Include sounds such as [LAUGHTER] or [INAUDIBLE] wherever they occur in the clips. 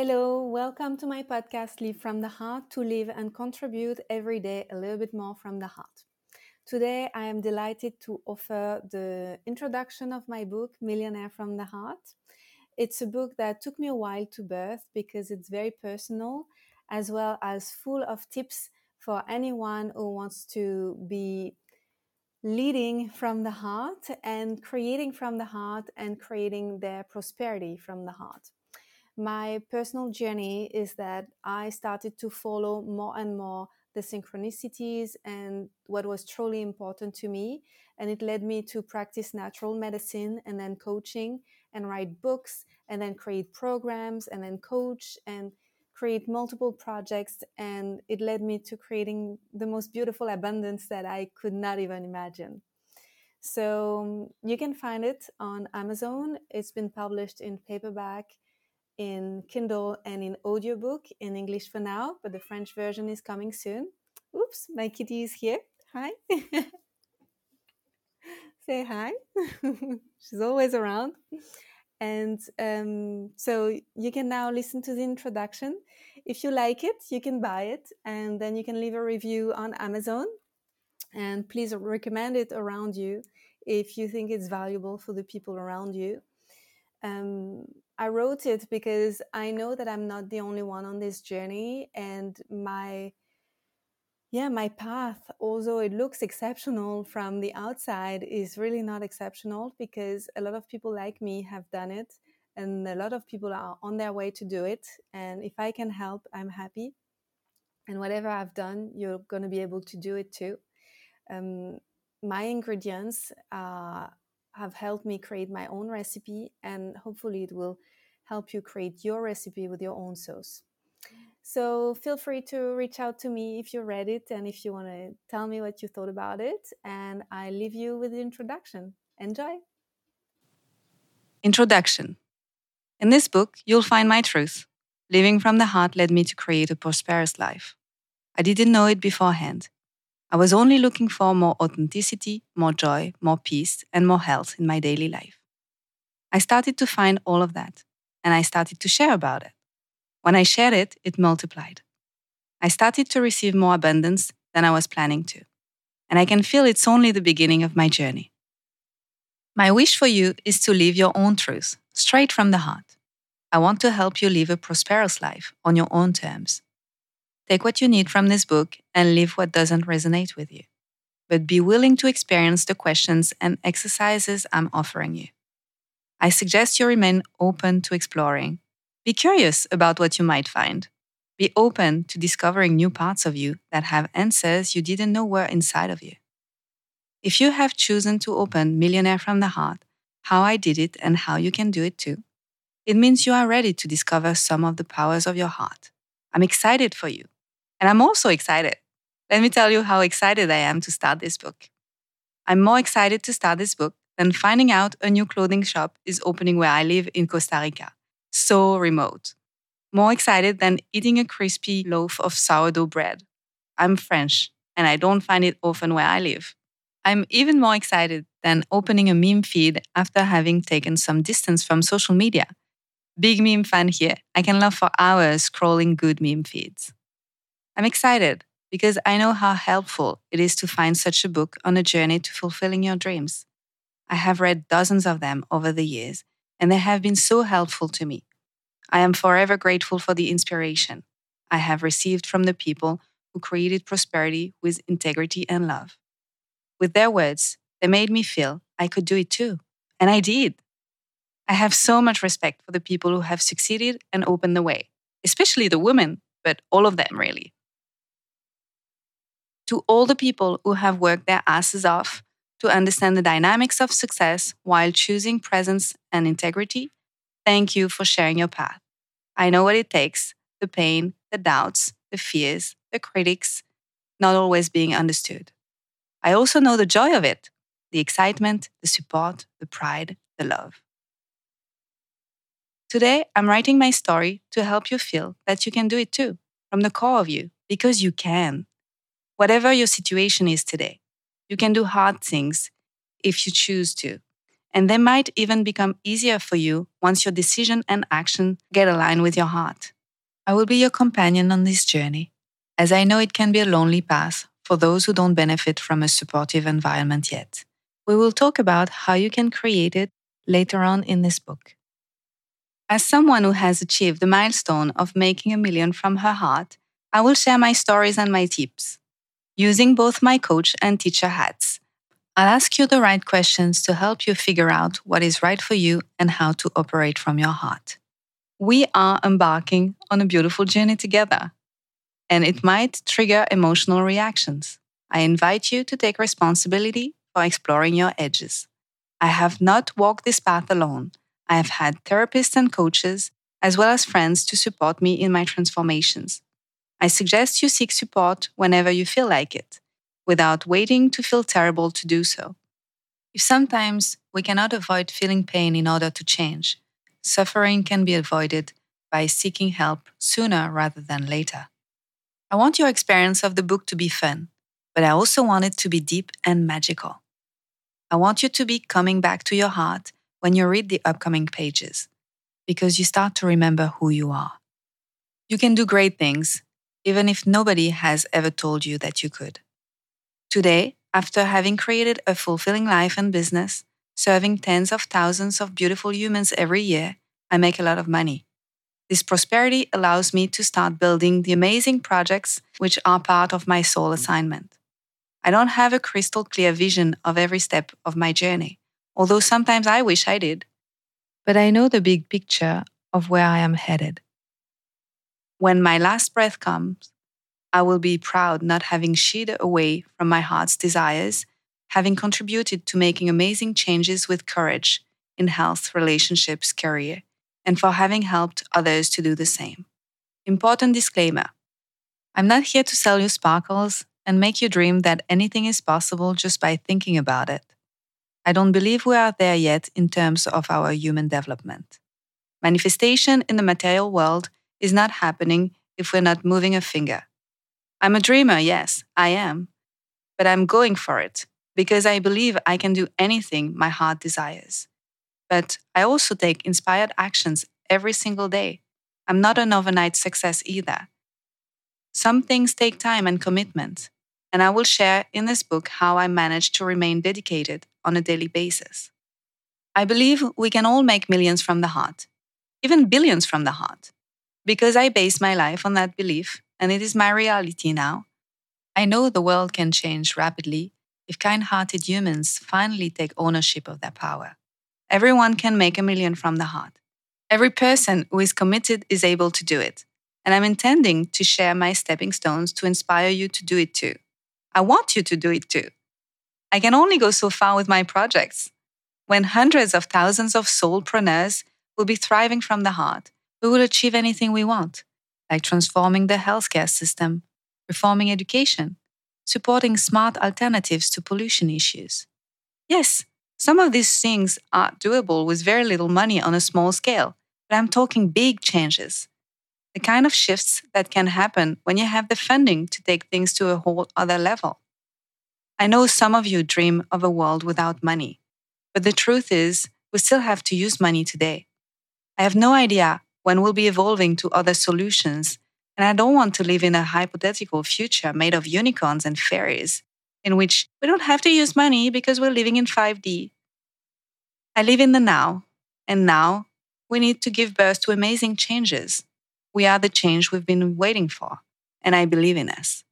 Hello, welcome to my podcast Live from the Heart to live and contribute every day a little bit more from the heart. Today, I am delighted to offer the introduction of my book, Millionaire from the Heart. It's a book that took me a while to birth because it's very personal, as well as full of tips for anyone who wants to be leading from the heart and creating from the heart and creating their prosperity from the heart my personal journey is that I started to follow more and more the synchronicities and what was truly important to me. And it led me to practice natural medicine and then coaching and write books and then create programs and then coach and create multiple projects. And it led me to creating the most beautiful abundance that I could not even imagine. So you can find it on Amazon. It's been published in paperback in Kindle and in audiobook in English for now, but the French version is coming soon. Oops, my kitty is here. Hi. [LAUGHS] Say hi. [LAUGHS] She's always around. And um, so you can now listen to the introduction. If you like it, you can buy it and then you can leave a review on Amazon. And please recommend it around you if you think it's valuable for the people around you. Um, I wrote it because I know that I'm not the only one on this journey, and my yeah, my path, although it looks exceptional from the outside, is really not exceptional because a lot of people like me have done it, and a lot of people are on their way to do it. And if I can help, I'm happy. And whatever I've done, you're going to be able to do it too. Um, my ingredients are have helped me create my own recipe, and hopefully, it will help you create your recipe with your own sauce. So feel free to reach out to me if you read it and if you want to tell me what you thought about it. And I leave you with the introduction. Enjoy. Introduction In this book, you'll find my truth. Living from the heart led me to create a prosperous life. I didn't know it beforehand. I was only looking for more authenticity, more joy, more peace, and more health in my daily life. I started to find all of that, and I started to share about it. When I shared it, it multiplied. I started to receive more abundance than I was planning to, and I can feel it's only the beginning of my journey. My wish for you is to live your own truth, straight from the heart. I want to help you live a prosperous life on your own terms Take what you need from this book and leave what doesn't resonate with you. But be willing to experience the questions and exercises I'm offering you. I suggest you remain open to exploring. Be curious about what you might find. Be open to discovering new parts of you that have answers you didn't know were inside of you. If you have chosen to open Millionaire from the Heart, how I did it and how you can do it too, it means you are ready to discover some of the powers of your heart. I'm excited for you. And I'm also excited. Let me tell you how excited I am to start this book. I'm more excited to start this book than finding out a new clothing shop is opening where I live in Costa Rica. So remote. More excited than eating a crispy loaf of sourdough bread. I'm French and I don't find it often where I live. I'm even more excited than opening a meme feed after having taken some distance from social media. Big meme fan here. I can laugh for hours scrolling good meme feeds. I'm excited because I know how helpful it is to find such a book on a journey to fulfilling your dreams. I have read dozens of them over the years, and they have been so helpful to me. I am forever grateful for the inspiration I have received from the people who created prosperity with integrity and love. With their words, they made me feel I could do it too. And I did. I have so much respect for the people who have succeeded and opened the way, especially the women, but all of them really to all the people who have worked their asses off to understand the dynamics of success while choosing presence and integrity, thank you for sharing your path. I know what it takes the pain, the doubts, the fears, the critics, not always being understood. I also know the joy of it the excitement, the support, the pride, the love. Today, I'm writing my story to help you feel that you can do it too, from the core of you, because you can whatever your situation is today. You can do hard things if you choose to. and they might even become easier for you once your decision and action get aligned with your heart. I will be your companion on this journey, as I know it can be a lonely path for those who don't benefit from a supportive environment yet. We will talk about how you can create it later on in this book. As someone who has achieved the milestone of making a million from her heart, I will share my stories and my tips. Using both my coach and teacher hats, I'll ask you the right questions to help you figure out what is right for you and how to operate from your heart. We are embarking on a beautiful journey together, and it might trigger emotional reactions. I invite you to take responsibility for exploring your edges. I have not walked this path alone. I have had therapists and coaches, as well as friends, to support me in my transformations. I suggest you seek support whenever you feel like it, without waiting to feel terrible to do so. If sometimes we cannot avoid feeling pain in order to change, suffering can be avoided by seeking help sooner rather than later. I want your experience of the book to be fun, but I also want it to be deep and magical. I want you to be coming back to your heart when you read the upcoming pages, because you start to remember who you are. You can do great things, even if nobody has ever told you that you could. Today, after having created a fulfilling life and business, serving tens of thousands of beautiful humans every year, I make a lot of money. This prosperity allows me to start building the amazing projects which are part of my soul assignment. I don't have a crystal clear vision of every step of my journey, although sometimes I wish I did. But I know the big picture of where I am headed. When my last breath comes, I will be proud not having shied away from my heart's desires, having contributed to making amazing changes with courage in health, relationships, career, and for having helped others to do the same. Important disclaimer I'm not here to sell you sparkles and make you dream that anything is possible just by thinking about it. I don't believe we are there yet in terms of our human development. Manifestation in the material world is not happening if we're not moving a finger. I'm a dreamer, yes, I am. But I'm going for it because I believe I can do anything my heart desires. But I also take inspired actions every single day. I'm not an overnight success either. Some things take time and commitment, and I will share in this book how I manage to remain dedicated on a daily basis. I believe we can all make millions from the heart, even billions from the heart, because I base my life on that belief, and it is my reality now. I know the world can change rapidly if kind hearted humans finally take ownership of their power. Everyone can make a million from the heart. Every person who is committed is able to do it. And I'm intending to share my stepping stones to inspire you to do it too. I want you to do it too. I can only go so far with my projects. When hundreds of thousands of soulpreneurs will be thriving from the heart, we will achieve anything we want, like transforming the healthcare system, reforming education, supporting smart alternatives to pollution issues. Yes, some of these things are doable with very little money on a small scale, but I'm talking big changes the kind of shifts that can happen when you have the funding to take things to a whole other level. I know some of you dream of a world without money, but the truth is, we still have to use money today. I have no idea when we'll be evolving to other solutions, and I don't want to live in a hypothetical future made of unicorns and fairies, in which we don't have to use money because we're living in 5D. I live in the now, and now we need to give birth to amazing changes we are the change we've been waiting for, and I believe in us.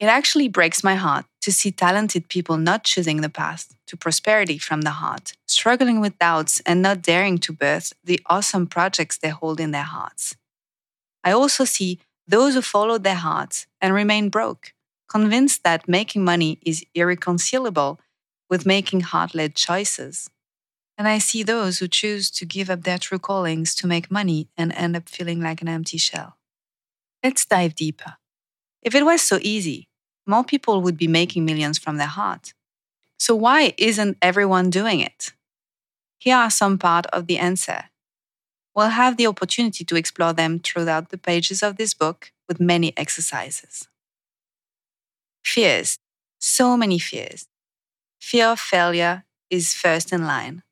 It actually breaks my heart to see talented people not choosing the path to prosperity from the heart, struggling with doubts and not daring to birth the awesome projects they hold in their hearts. I also see those who follow their hearts and remain broke, convinced that making money is irreconcilable with making heart led choices. And I see those who choose to give up their true callings to make money and end up feeling like an empty shell. Let's dive deeper. If it was so easy, more people would be making millions from their heart. So why isn't everyone doing it? Here are some part of the answer. We'll have the opportunity to explore them throughout the pages of this book with many exercises. Fears. So many fears. Fear of failure is first in line,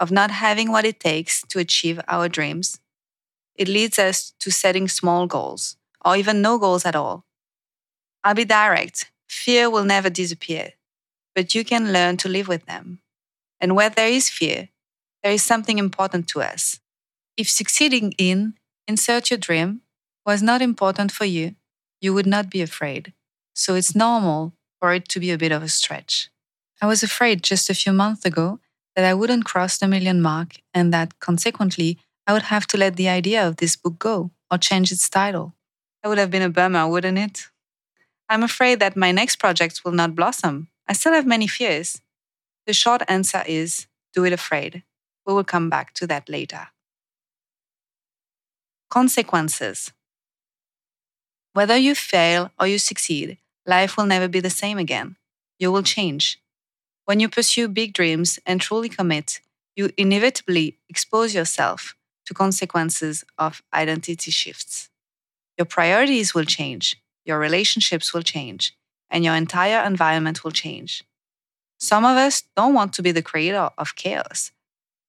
of not having what it takes to achieve our dreams. It leads us to setting small goals, or even no goals at all. I'll be direct fear will never disappear, but you can learn to live with them. And where there is fear, there is something important to us. If succeeding in insert your dream was not important for you, you would not be afraid. So it's normal for it to be a bit of a stretch. I was afraid just a few months ago that I wouldn't cross the million mark and that consequently I would have to let the idea of this book go or change its title. That would have been a bummer, wouldn't it? I'm afraid that my next project will not blossom. I still have many fears. The short answer is do it afraid. We will come back to that later. Consequences. Whether you fail or you succeed, life will never be the same again. You will change. When you pursue big dreams and truly commit, you inevitably expose yourself to consequences of identity shifts. Your priorities will change, your relationships will change, and your entire environment will change. Some of us don't want to be the creator of chaos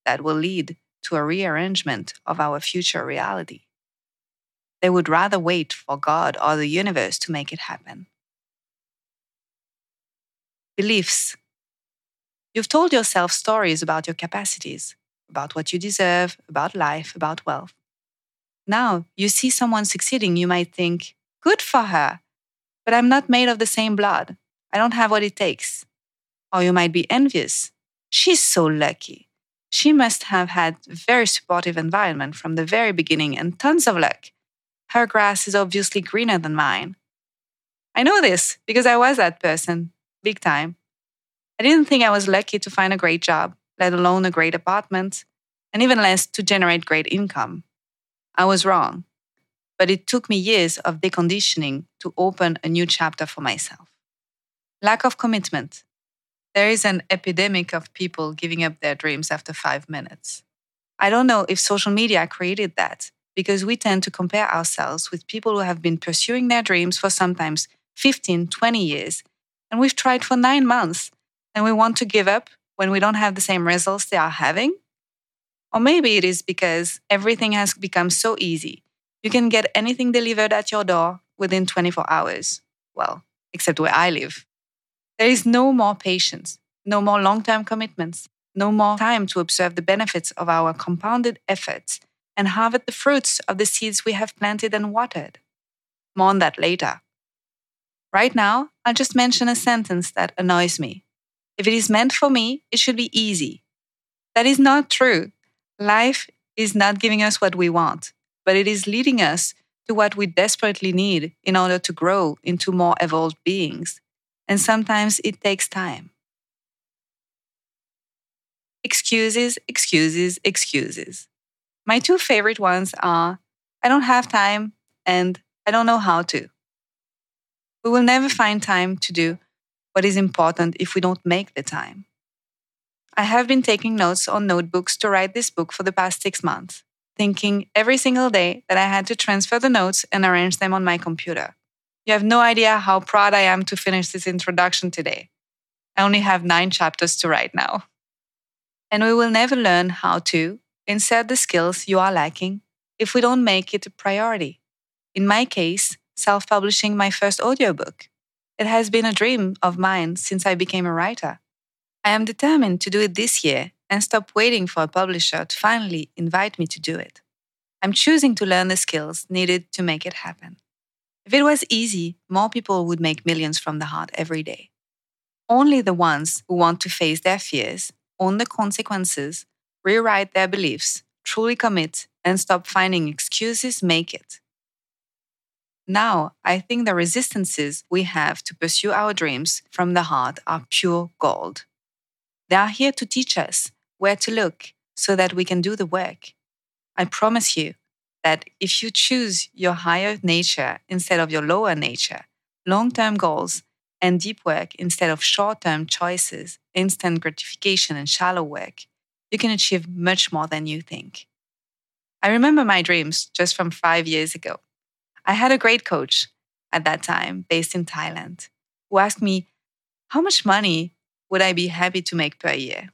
that will lead to a rearrangement of our future reality. They would rather wait for God or the universe to make it happen. Beliefs. You've told yourself stories about your capacities, about what you deserve, about life, about wealth. Now you see someone succeeding, you might think, Good for her. But I'm not made of the same blood. I don't have what it takes. Or you might be envious. She's so lucky. She must have had a very supportive environment from the very beginning and tons of luck. Her grass is obviously greener than mine. I know this because I was that person, big time. I didn't think I was lucky to find a great job, let alone a great apartment, and even less to generate great income. I was wrong but it took me years of deconditioning to open a new chapter for myself. Lack of commitment. There is an epidemic of people giving up their dreams after five minutes. I don't know if social media created that because we tend to compare ourselves with people who have been pursuing their dreams for sometimes 15, 20 years, and we've tried for nine months and we want to give up when we don't have the same results they are having. Or maybe it is because everything has become so easy you can get anything delivered at your door within 24 hours. Well, except where I live. There is no more patience, no more long term commitments, no more time to observe the benefits of our compounded efforts and harvest the fruits of the seeds we have planted and watered. More on that later. Right now, I'll just mention a sentence that annoys me. If it is meant for me, it should be easy. That is not true. Life is not giving us what we want but it is leading us to what we desperately need in order to grow into more evolved beings. And sometimes it takes time. Excuses, excuses, excuses. My two favorite ones are I don't have time and I don't know how to. We will never find time to do what is important if we don't make the time. I have been taking notes on notebooks to write this book for the past six months thinking every single day that I had to transfer the notes and arrange them on my computer. You have no idea how proud I am to finish this introduction today. I only have nine chapters to write now. And we will never learn how to insert the skills you are lacking if we don't make it a priority. In my case, self publishing my first audiobook. It has been a dream of mine since I became a writer. I am determined to do it this year and stop waiting for a publisher to finally invite me to do it. I'm choosing to learn the skills needed to make it happen. If it was easy, more people would make millions from the heart every day. Only the ones who want to face their fears, own the consequences, rewrite their beliefs, truly commit, and stop finding excuses make it. Now, I think the resistances we have to pursue our dreams from the heart are pure gold. They are here to teach us where to look so that we can do the work. I promise you that if you choose your higher nature instead of your lower nature, long term goals, and deep work instead of short term choices, instant gratification, and shallow work, you can achieve much more than you think. I remember my dreams just from five years ago. I had a great coach at that time based in Thailand who asked me, How much money would I be happy to make per year?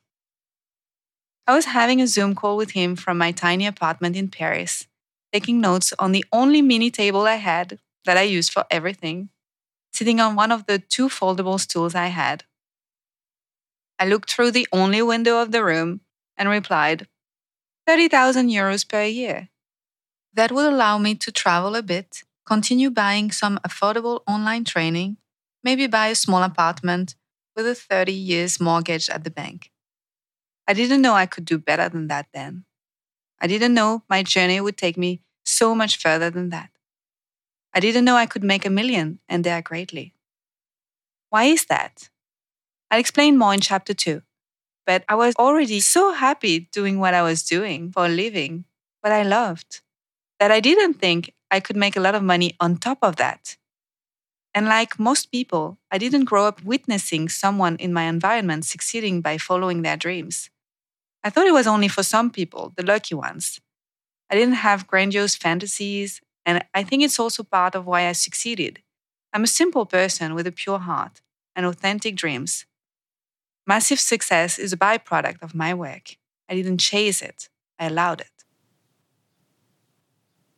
I was having a Zoom call with him from my tiny apartment in Paris, taking notes on the only mini table I had that I used for everything, sitting on one of the two foldable stools I had. I looked through the only window of the room and replied, 30,000 euros per year. That would allow me to travel a bit, continue buying some affordable online training, maybe buy a small apartment with a 30 years mortgage at the bank. I didn't know I could do better than that then. I didn't know my journey would take me so much further than that. I didn't know I could make a million and dare greatly. Why is that? I'll explain more in chapter 2. But I was already so happy doing what I was doing for a living, what I loved, that I didn't think I could make a lot of money on top of that. And like most people, I didn't grow up witnessing someone in my environment succeeding by following their dreams. I thought it was only for some people, the lucky ones. I didn't have grandiose fantasies, and I think it's also part of why I succeeded. I'm a simple person with a pure heart and authentic dreams. Massive success is a byproduct of my work. I didn't chase it, I allowed it.